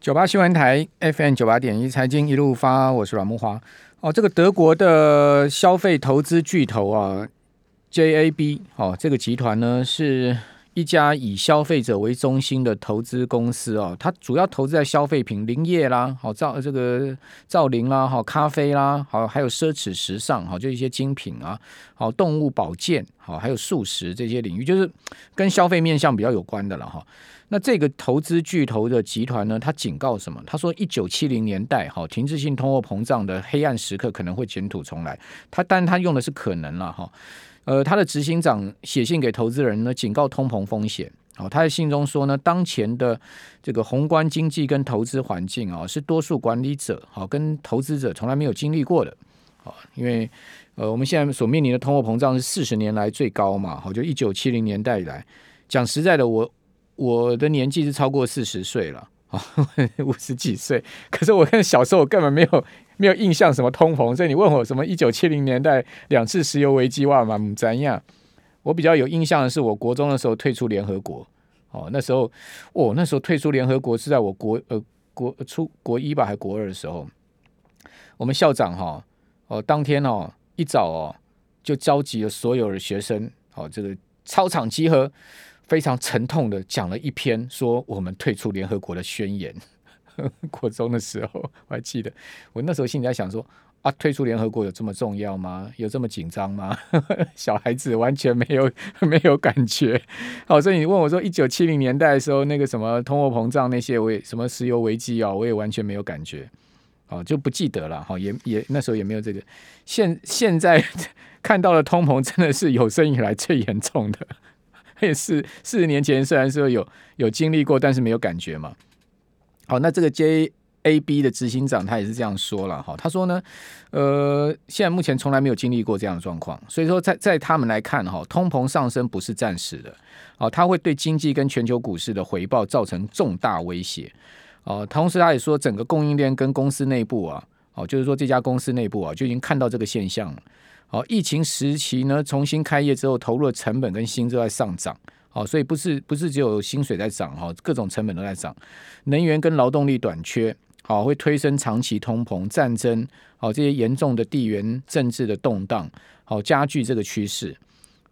九八新闻台 FM 九八点一财经一路发，我是阮木花。哦，这个德国的消费投资巨头啊，JAB 哦，这个集团呢是一家以消费者为中心的投资公司哦，它主要投资在消费品、林业啦，好造这个造林啦，好咖啡啦，好还有奢侈时尚，好就一些精品啊，好动物保健，好还有素食这些领域，就是跟消费面向比较有关的了哈。那这个投资巨头的集团呢，他警告什么？他说，一九七零年代哈，停滞性通货膨胀的黑暗时刻可能会卷土重来。他，但他用的是可能了哈。呃，他的执行长写信给投资人呢，警告通膨风险。哦，他在信中说呢，当前的这个宏观经济跟投资环境啊，是多数管理者好跟投资者从来没有经历过的。啊，因为呃，我们现在所面临的通货膨胀是四十年来最高嘛。好，就一九七零年代以来，讲实在的，我。我的年纪是超过四十岁了啊，五十几岁。可是我看小时候我根本没有没有印象什么通膨，所以你问我什么一九七零年代两次石油危机哇嘛怎样？我比较有印象的是，我国中的时候退出联合国。哦，那时候哦，那时候退出联合国是在我国呃国初国一吧还国二的时候，我们校长哈哦当天哦一早哦就召集了所有的学生哦这个操场集合。非常沉痛的讲了一篇说我们退出联合国的宣言。国中的时候 我还记得，我那时候心里在想说啊，退出联合国有这么重要吗？有这么紧张吗？小孩子完全没有没有感觉。好，所以你问我说一九七零年代的时候那个什么通货膨胀那些，我也什么石油危机啊，我也完全没有感觉。哦，就不记得了。好，也也那时候也没有这个。现现在看到的通膨真的是有生以来最严重的。也是四十年前，虽然说有有经历过，但是没有感觉嘛。好，那这个 JAB 的执行长他也是这样说了哈。他说呢，呃，现在目前从来没有经历过这样的状况，所以说在在他们来看哈，通膨上升不是暂时的，哦，它会对经济跟全球股市的回报造成重大威胁。哦，同时他也说，整个供应链跟公司内部啊，哦，就是说这家公司内部啊，就已经看到这个现象了。好，疫情时期呢，重新开业之后，投入的成本跟薪资在上涨。好，所以不是不是只有薪水在涨哈，各种成本都在涨。能源跟劳动力短缺，好，会推升长期通膨、战争，好，这些严重的地缘政治的动荡，好，加剧这个趋势。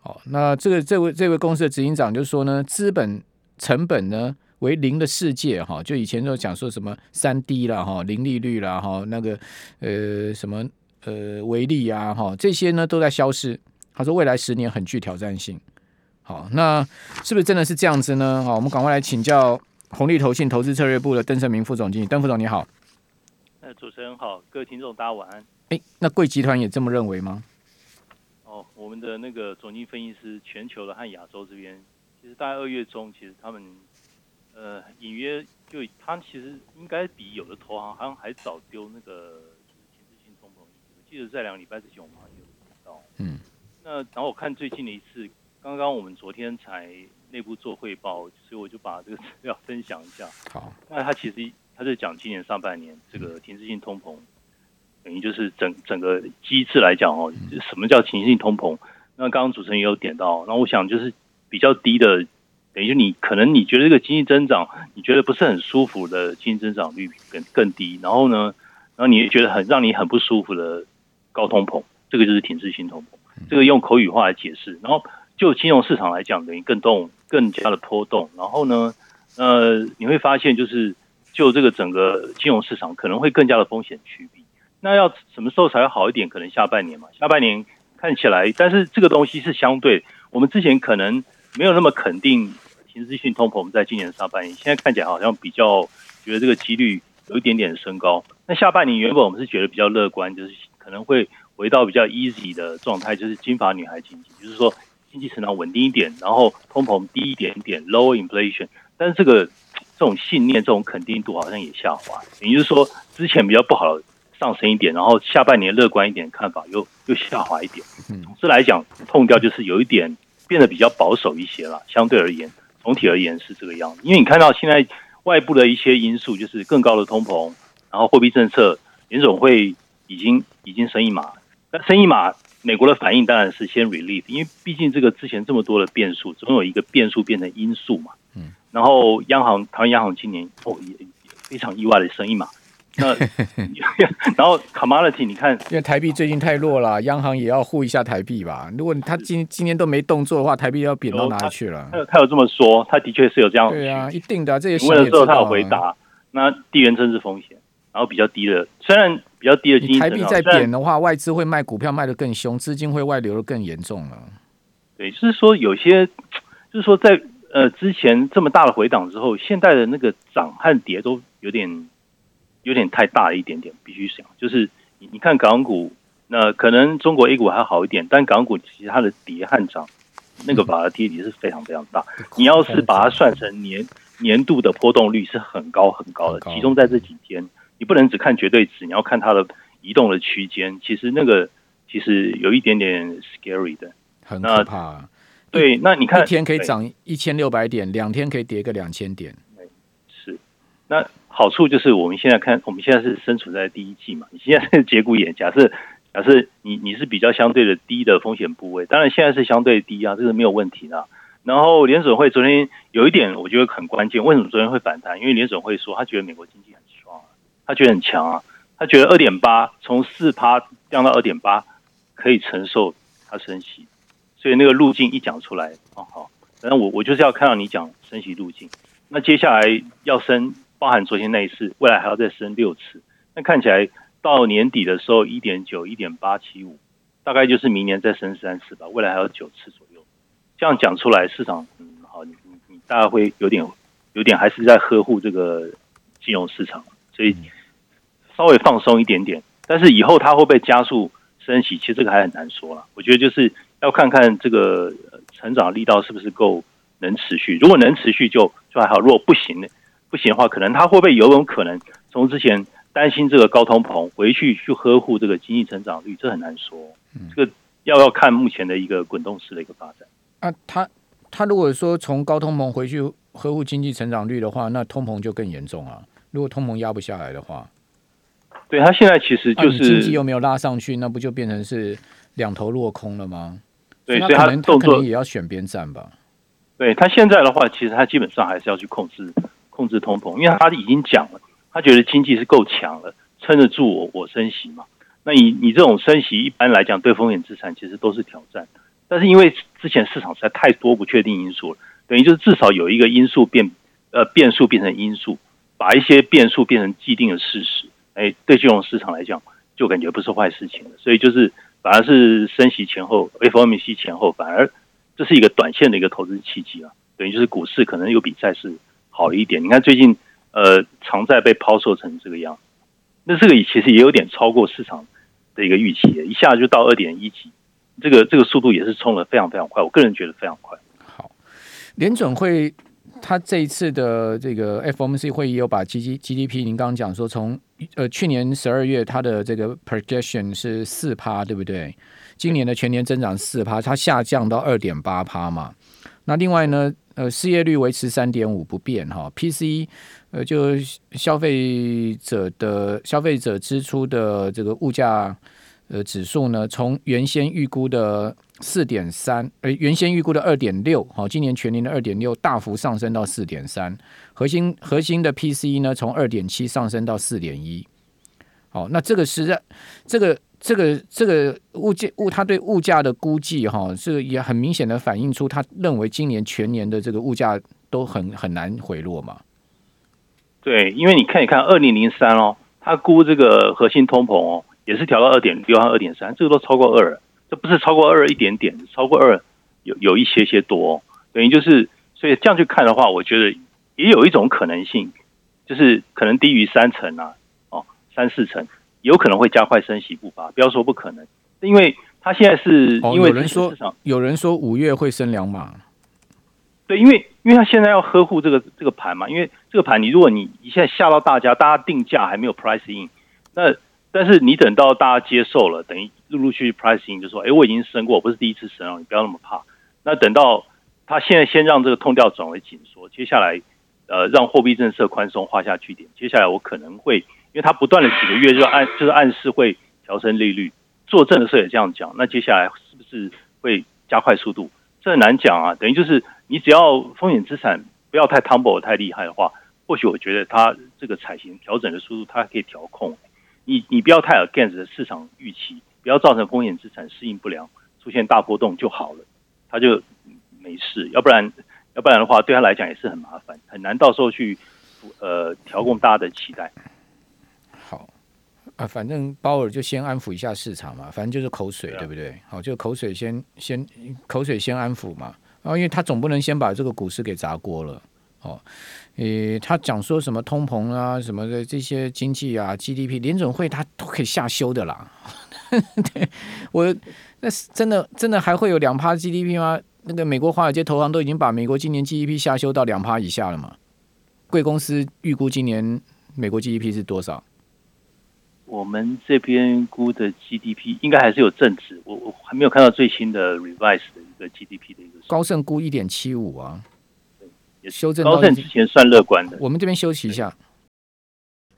好，那这个这位这位公司的执行长就说呢，资本成本呢为零的世界哈，就以前都讲说什么三低了哈，零利率了哈，那个呃什么。呃，维利啊，哈，这些呢都在消失。他说未来十年很具挑战性。好，那是不是真的是这样子呢？好，我们赶快来请教红利投信投资策略部的邓胜明副总经理。邓副总你好。呃，主持人好，各位听众大家晚安。哎，那贵集团也这么认为吗？哦，我们的那个总经分析师，全球的和亚洲这边，其实大概二月中，其实他们呃隐约就他其实应该比有的投行好像还早丢那个。记得在两个礼拜之前，我们好像有提到，嗯，那然后我看最近的一次，刚刚我们昨天才内部做汇报，所以我就把这个资料分享一下。好，那他其实他是讲今年上半年这个停滞性通膨，等于就是整整个机制来讲哦，什么叫停滞性通膨？那刚刚主持人也有点到，那我想就是比较低的，等于就你可能你觉得这个经济增长你觉得不是很舒服的经济增长率更更低，然后呢，然后你觉得很让你很不舒服的。高通膨，这个就是停滞性通膨，这个用口语化来解释。然后就金融市场来讲，等于更动、更加的波动。然后呢，呃，你会发现就是就这个整个金融市场可能会更加的风险趋避。那要什么时候才会好一点？可能下半年嘛。下半年看起来，但是这个东西是相对，我们之前可能没有那么肯定停滞性通膨在今年上半年，现在看起来好像比较觉得这个几率有一点点升高。那下半年原本我们是觉得比较乐观，就是。可能会回到比较 easy 的状态，就是金发女孩经济，就是说经济成长稳定一点，然后通膨低一点点，low inflation。但是这个这种信念、这种肯定度好像也下滑，也就是说之前比较不好上升一点，然后下半年乐观一点看法又又下滑一点。总之来讲，痛掉就是有一点变得比较保守一些了。相对而言，总体而言是这个样子。因为你看到现在外部的一些因素，就是更高的通膨，然后货币政策，联总会。已经已经升一码，那升一码，美国的反应当然是先 relief，因为毕竟这个之前这么多的变数，总有一个变数变成因素嘛。嗯。然后央行，台湾央行今年哦也非常意外的生意嘛。那 然后 commodity 你看，因为台币最近太弱了，央行也要护一下台币吧。如果他今今年都没动作的话，台币要贬到哪里去了？他有他有这么说，他的确是有这样。对啊，一定的，这些问的时候他有回答。那地缘政治风险，然后比较低的，虽然比较低的经济台币在贬的话，外资会卖股票卖的更凶，资金会外流的更严重了。对，就是说有些，就是说在呃之前这么大的回档之后，现在的那个涨和跌都有点。有点太大了一点点，必须想，就是你你看港股，那可能中国 A 股还好一点，但港股其实它的跌和涨，那个 volatility 是非常非常大。你要是把它算成年年度的波动率是很高很高的，集中在这几天，你不能只看绝对值，你要看它的移动的区间。其实那个其实有一点点 scary 的，很可怕。对，那你看一天可以涨一千六百点，两天可以跌个两千点。是，那。好处就是我们现在看，我们现在是身处在第一季嘛。你现在是节骨眼，假设假设你你是比较相对的低的风险部位，当然现在是相对低啊，这是没有问题的。然后联准会昨天有一点我觉得很关键，为什么昨天会反弹？因为联准会说他觉得美国经济他觉得很强啊，他觉得二点八从四趴降到二点八可以承受它升息，所以那个路径一讲出来，哦好，反正我我就是要看到你讲升息路径，那接下来要升。包含昨天那一次，未来还要再升六次，那看起来到年底的时候，一点九、一点八七五，大概就是明年再升三次吧。未来还有九次左右，这样讲出来，市场嗯好，你你你大概会有点有点还是在呵护这个金融市场，所以稍微放松一点点。但是以后它会不会加速升息，其实这个还很难说了。我觉得就是要看看这个成长力道是不是够能持续。如果能持续就就还好，如果不行呢？不行的话，可能它会不会有种可能从之前担心这个高通膨回去去呵护这个经济成长率，这很难说。这个要要看目前的一个滚动式的一个发展。啊，他他如果说从高通膨回去呵护经济成长率的话，那通膨就更严重啊。如果通膨压不下来的话，对他现在其实就是、啊、经济又没有拉上去，那不就变成是两头落空了吗？对，所以他可能他可能也要选边站吧。对他现在的话，其实他基本上还是要去控制。控制通膨，因为他已经讲了，他觉得经济是够强了，撑得住我我升息嘛。那你你这种升息，一般来讲对风险资产其实都是挑战。但是因为之前市场实在太多不确定因素了，等于就是至少有一个因素变呃变数变成因素，把一些变数变成既定的事实。哎，对金融市场来讲，就感觉不是坏事情了。所以就是反而是升息前后，FOMC 前后，反而这是一个短线的一个投资契机啊。等于就是股市可能有比债市。好一点，你看最近，呃，长债被抛售成这个样，那这个其实也有点超过市场的一个预期，一下就到二点一级，这个这个速度也是冲得非常非常快，我个人觉得非常快。好，联准会他这一次的这个 FOMC 会议有把 G G G D P，您刚刚讲说从呃去年十二月它的这个 projection 是四趴，对不对？今年的全年增长四趴，它下降到二点八趴嘛。那另外呢？呃，失业率维持三点五不变哈 P C，呃，就消费者的消费者支出的这个物价呃指数呢，从原先预估的四点三，呃，原先预估的二点六，好，今年全年的二点六大幅上升到四点三，核心核心的 PCE 呢，从二点七上升到四点一，好，那这个是在这个。这个这个物价物，他对物价的估计哈，这个也很明显的反映出他认为今年全年的这个物价都很很难回落嘛。对，因为你看一看二零零三哦，他估这个核心通膨哦，也是调到二点六和二点三，这个都超过二，这不是超过二一点点，超过二有有一些些多。哦，等于就是，所以这样去看的话，我觉得也有一种可能性，就是可能低于三成啊，哦，三四成。有可能会加快升息步伐，不要说不可能，因为他现在是因为、哦、有人说有人说五月会升两码，对，因为因为他现在要呵护这个这个盘嘛，因为这个盘你如果你一下吓到大家，大家定价还没有 price in，那但是你等到大家接受了，等于陆陆续续 price in 就说，哎，我已经升过，我不是第一次升了，你不要那么怕。那等到他现在先让这个通调转为紧缩，接下来呃让货币政策宽松画下句点，接下来我可能会。因为他不断的几个月就暗就是暗示会调升利率，作证的时候也这样讲，那接下来是不是会加快速度？这很难讲啊。等于就是你只要风险资产不要太 tumble 太厉害的话，或许我觉得它这个采行调整的速度，它可以调控。你你不要太 against 的市场预期，不要造成风险资产适应不良，出现大波动就好了，他就没事。要不然要不然的话，对他来讲也是很麻烦，很难到时候去呃调控大家的期待。好啊，反正鲍尔就先安抚一下市场嘛，反正就是口水，对，不对？好，就口水先先口水先安抚嘛。然后，因为他总不能先把这个股市给砸锅了，哦，诶，他讲说什么通膨啊，什么的这些经济啊，GDP，联准会他都可以下修的啦。对我，那是真的真的还会有两趴 GDP 吗？那个美国华尔街投行都已经把美国今年 GDP 下修到两趴以下了嘛？贵公司预估今年美国 GDP 是多少？我们这边估的 GDP 应该还是有正值，我我还没有看到最新的 revise 的一个 GDP 的一个。高盛估一点七五啊，也修正。高盛之前算乐观的。我们这边休息一下。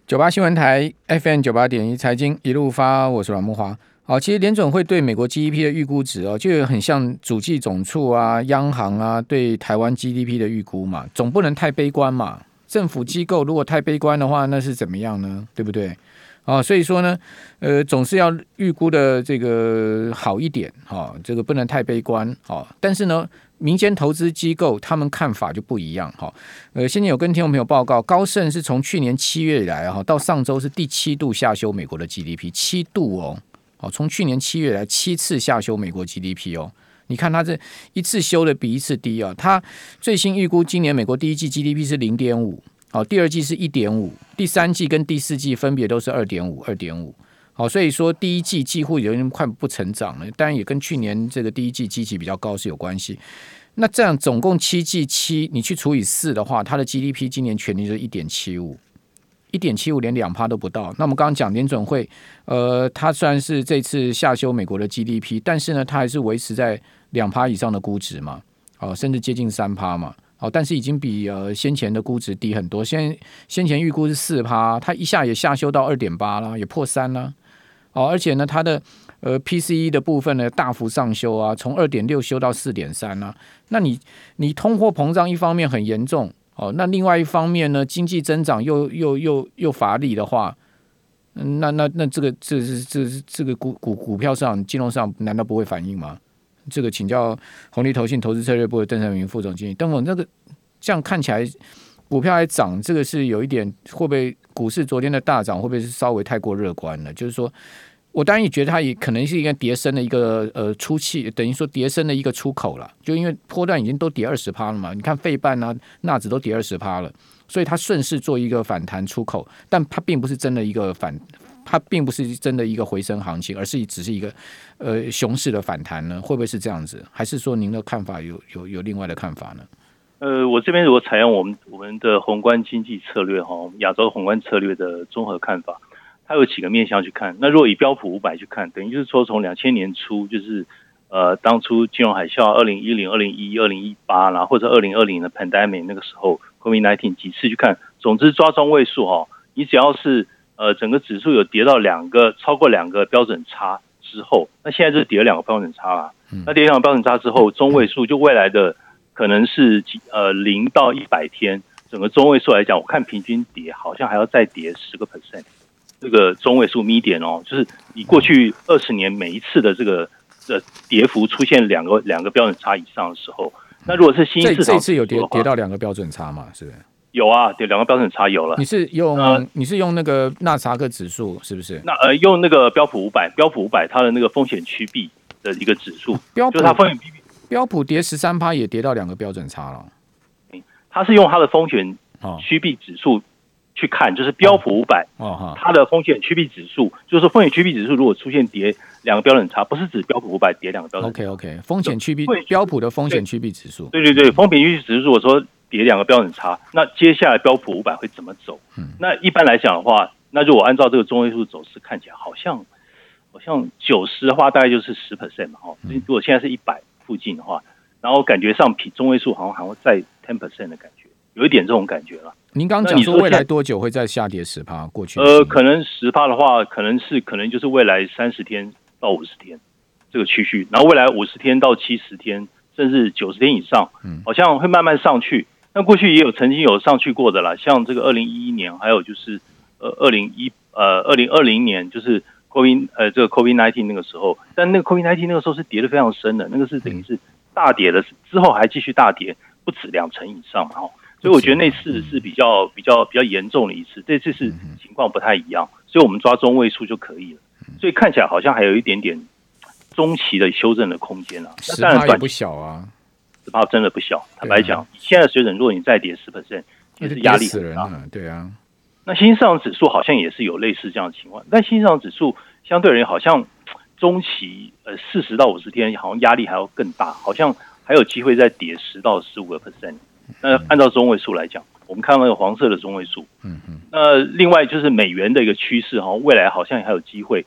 九八新闻台 FM 九八点一财经一路发，我是阮木华。好，其实联准会对美国 GDP 的预估值哦，就很像主计总处啊、央行啊对台湾 GDP 的预估嘛，总不能太悲观嘛。政府机构如果太悲观的话，那是怎么样呢？对不对？啊，所以说呢，呃，总是要预估的这个好一点，哈，这个不能太悲观，哦。但是呢，民间投资机构他们看法就不一样，哈。呃，现在有跟听众朋友报告，高盛是从去年七月以来，哈，到上周是第七度下修美国的 GDP，七度哦，哦，从去年七月来七次下修美国 GDP 哦。你看他这一次修的比一次低啊，他最新预估今年美国第一季 GDP 是零点五。好，第二季是一点五，第三季跟第四季分别都是二点五，二点五。好，所以说第一季几乎有点快不成长了，当然也跟去年这个第一季基期比较高是有关系。那这样总共七季七，你去除以四的话，它的 GDP 今年全年就是一点七五，一点七五连两趴都不到。那我们刚刚讲联准会，呃，它虽然是这次下修美国的 GDP，但是呢，它还是维持在两趴以上的估值嘛，哦，甚至接近三趴嘛。哦，但是已经比呃先前的估值低很多。先先前预估是四趴，它一下也下修到二点八了，也破三了。哦，而且呢，它的呃 PCE 的部分呢大幅上修啊，从二点六修到四点三了。那你你通货膨胀一方面很严重哦，那另外一方面呢，经济增长又又又又乏力的话，那那那这个这是这是这个股股股票上金融上难道不会反应吗？这个请教红利投信投资策略部的邓成明副总经理。邓总，那个这样看起来股票还涨，这个是有一点会不会股市昨天的大涨会不会是稍微太过乐观了？就是说我当然也觉得它也可能是一个跌升的一个呃出气，等于说跌升的一个出口了。就因为波段已经都跌二十趴了嘛，你看费半啊、纳指都跌二十趴了，所以它顺势做一个反弹出口，但它并不是真的一个反。它并不是真的一个回升行情，而是只是一个呃熊市的反弹呢？会不会是这样子？还是说您的看法有有有另外的看法呢？呃，我这边如果采用我们我们的宏观经济策略哈，亚洲宏观策略的综合看法，它有几个面向去看。那如果以标普五百去看，等于就是说从两千年初就是呃当初金融海啸二零一零、二零一一、二零一八，然后或者二零二零的 pandemic 那个时候 COVID nineteen 几次去看，总之抓中位数哈，你只要是。呃，整个指数有跌到两个超过两个标准差之后，那现在就是跌了两个标准差了。那跌两个标准差之后，中位数就未来的可能是几呃零到一百天，整个中位数来讲，我看平均跌好像还要再跌十个 percent。这个中位数 median 哦，就是你过去二十年每一次的这个的跌幅出现两个两个标准差以上的时候，那如果是新兴市场，这次有跌跌到两个标准差嘛？是不是？有啊，对，两个标准差有了。你是用、呃、你是用那个纳查克指数是不是？那呃，用那个标普五百，标普五百它的那个风险趋避的一个指数，标普就是它风险趋避。标普跌十三趴也跌到两个标准差了。它是用它的风险趋避指数去看，就是标普五百哦，它的风险趋避指数，就是风险趋避指数如果出现跌两个标准差，不是指标普五百跌两个标准差。OK OK，风险趋避标普的风险趋避指数。对对对，风险趋避指数，如果说。跌两个标准差，那接下来标普五百会怎么走？嗯，那一般来讲的话，那如果按照这个中位数走势看起来，好像好像九十的话，大概就是十 percent 嘛，哈。如果现在是一百附近的话，然后感觉上比中位数好像还会再 ten percent 的感觉，有一点这种感觉了。您刚刚讲说未来多久会再下跌十趴？过去呃，可能十趴的话，可能是可能就是未来三十天到五十天这个区区，然后未来五十天到七十天，甚至九十天以上，嗯，好像会慢慢上去。那过去也有曾经有上去过的啦，像这个二零一一年，还有就是呃二零一呃二零二零年，就是 COVID 呃这个 COVID nineteen 那个时候，但那个 COVID nineteen 那个时候是跌得非常深的，那个是等于是大跌了，之后还继续大跌，不止两成以上嘛，哈，所以我觉得那次是比较比较比较严重的一次，这次是情况不太一样，所以我们抓中位数就可以了，所以看起来好像还有一点点中期的修正的空间啊，那当然短不小啊。十趴真的不小，坦白讲，以现在水准，如果你再跌十 percent，其实压力很大。对啊，那新兴市场指数好像也是有类似这样的情况，但新兴市场指数相对而言，好像中期呃四十到五十天，好像压力还要更大，好像还有机会再跌十到十五个 percent。那按照中位数来讲，我们看到那个黄色的中位数，嗯嗯。那另外就是美元的一个趋势，好像未来好像还有机会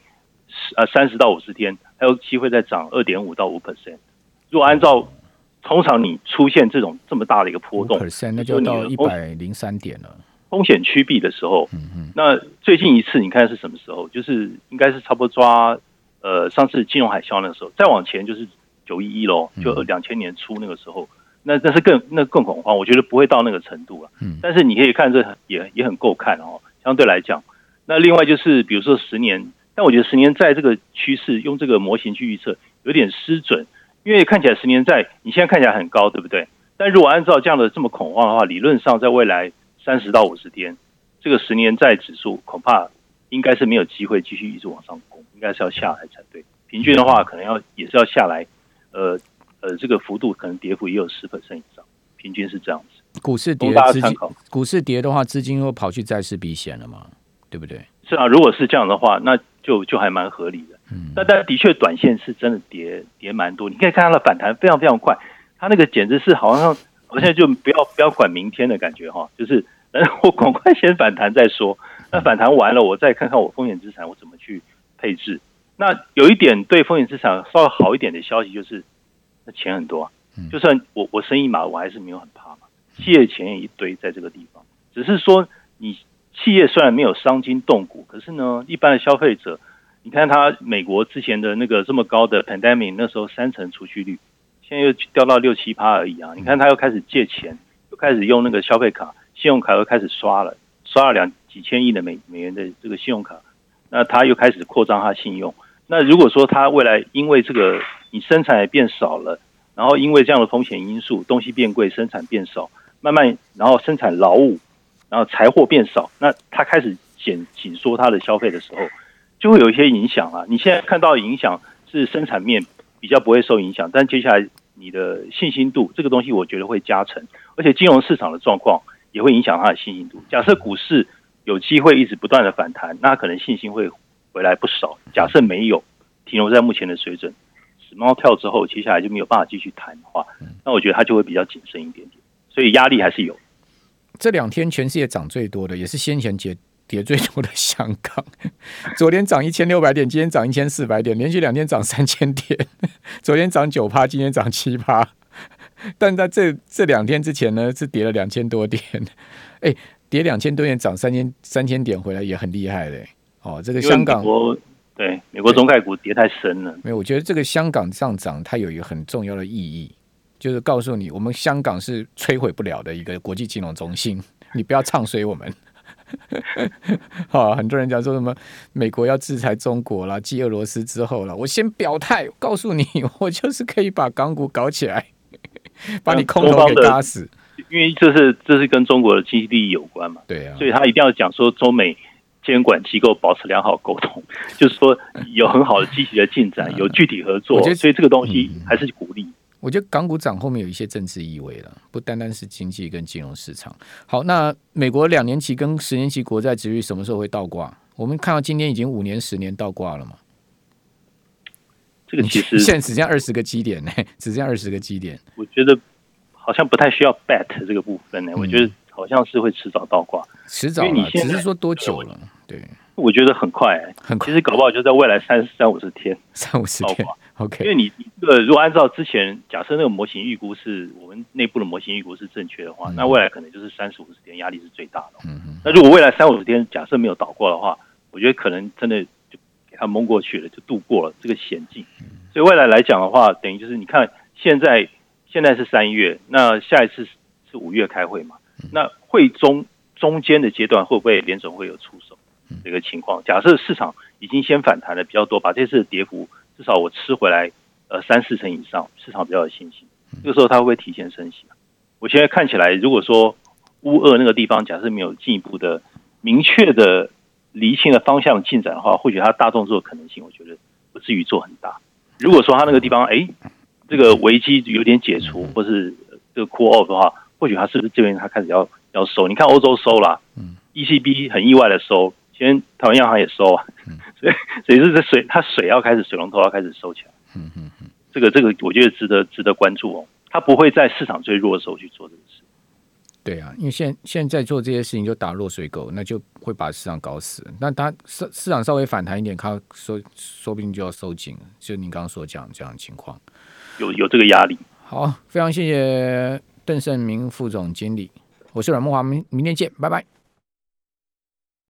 十呃三十到五十天还有机会再涨二点五到五 percent。如果按照通常你出现这种这么大的一个波动，那就到一百零三点了。风险趋避的时候，嗯嗯，那最近一次你看是什么时候？就是应该是差不多抓呃上次金融海啸那个时候，再往前就是九一一喽，就两千年初那个时候，那那是更那更恐慌。我觉得不会到那个程度了，嗯，但是你可以看这也也很够看哦。相对来讲，那另外就是比如说十年，但我觉得十年在这个趋势用这个模型去预测有点失准。因为看起来十年债，你现在看起来很高，对不对？但如果按照这样的这么恐慌的话，理论上在未来三十到五十天，这个十年债指数恐怕应该是没有机会继续一直往上攻，应该是要下来才对。平均的话，可能要也是要下来，呃呃，这个幅度可能跌幅也有十 percent 以上，平均是这样子。股市跌，资金股市跌的话，资金又跑去债市避险了嘛？对不对？是啊，如果是这样的话，那就就还蛮合理的。嗯，那但的确，短线是真的跌跌蛮多。你可以看它的反弹非常非常快，它那个简直是好像好像就不要不要管明天的感觉哈，就是嗯，我赶快先反弹再说。那反弹完了，我再看看我风险资产我怎么去配置。那有一点对风险资产稍微好一点的消息就是，那钱很多啊。就算我我生意嘛，我还是没有很怕嘛。企业钱也一堆在这个地方，只是说你企业虽然没有伤筋动骨，可是呢，一般的消费者。你看他美国之前的那个这么高的 pandemic，那时候三成储蓄率，现在又掉到六七趴而已啊！你看他又开始借钱，又开始用那个消费卡、信用卡又开始刷了，刷了两几千亿的美美元的这个信用卡，那他又开始扩张他信用。那如果说他未来因为这个你生产也变少了，然后因为这样的风险因素，东西变贵，生产变少，慢慢然后生产劳务，然后财货变少，那他开始减紧缩他的消费的时候。就会有一些影响啊！你现在看到的影响是生产面比较不会受影响，但接下来你的信心度这个东西，我觉得会加成，而且金融市场的状况也会影响它的信心度。假设股市有机会一直不断的反弹，那可能信心会回来不少。假设没有停留在目前的水准，死猫跳之后，接下来就没有办法继续谈的话，那我觉得它就会比较谨慎一点点，所以压力还是有。这两天全世界涨最多的，也是先前节。跌最多的香港，昨天涨一千六百点，今天涨一千四百点，连续两天涨三千点。昨天涨九趴，今天涨七趴。但在这这两天之前呢，是跌了两千多点。哎，跌两千多点，涨三千三千点回来也很厉害嘞。哦，这个香港，对美国中概股跌太深了。没有，我觉得这个香港上涨，它有一个很重要的意义，就是告诉你，我们香港是摧毁不了的一个国际金融中心，你不要唱衰我们。好，很多人讲说什么美国要制裁中国啦，继俄罗斯之后了，我先表态，告诉你，我就是可以把港股搞起来，把你空头给打死。因为这是这是跟中国的经济利益有关嘛，对啊，所以他一定要讲说中美监管机构保持良好沟通，就是说有很好的积极的进展，有具体合作，所以这个东西还是鼓励。我觉得港股涨后面有一些政治意味了，不单单是经济跟金融市场。好，那美国两年期跟十年期国债值率什么时候会倒挂？我们看到今天已经五年、十年倒挂了嘛？这个其实现在只剩二十个基点呢，只剩二十个基点。我觉得好像不太需要 bet 这个部分呢。我觉得好像是会迟早倒挂，迟早。只是说多久了？对，我觉得很快，很快。其实搞不好就在未来三三五十天，三五十天。OK，因为你这个，如果按照之前假设那个模型预估是我们内部的模型预估是正确的话，嗯、那未来可能就是三十五十天压力是最大的。嗯嗯。那如果未来三五十天假设没有倒过的话，我觉得可能真的就给它蒙过去了，就度过了这个险境。所以未来来讲的话，等于就是你看现在现在是三月，那下一次是五月开会嘛？那会中中间的阶段会不会联总会有出手这个情况？假设市场已经先反弹的比较多，把这次的跌幅至少我吃回来，呃，三四成以上，市场比较有信心。这个时候它会不会提前升息？啊我现在看起来，如果说乌俄那个地方假设没有进一步的明确的厘清的方向进展的话，或许它大动作的可能性，我觉得不至于做很大。如果说它那个地方哎，这个危机有点解除，或是这个 cool off 的话，或许它是不是这边它开始要要收？你看欧洲收了，ECB 很意外的收，今天台湾央行也收啊，所以所以是这水它水要开始水龙头要开始收起来。嗯嗯嗯，这个这个我觉得值得值得关注哦。它不会在市场最弱的时候去做这个事。对啊，因为现现在做这些事情就打落水狗，那就会把市场搞死。那它市市场稍微反弹一点，它说说不定就要收紧。就您刚刚所讲这样的情况，有有这个压力。好，非常谢谢邓胜明副总经理，我是阮梦华，明明天见，拜拜。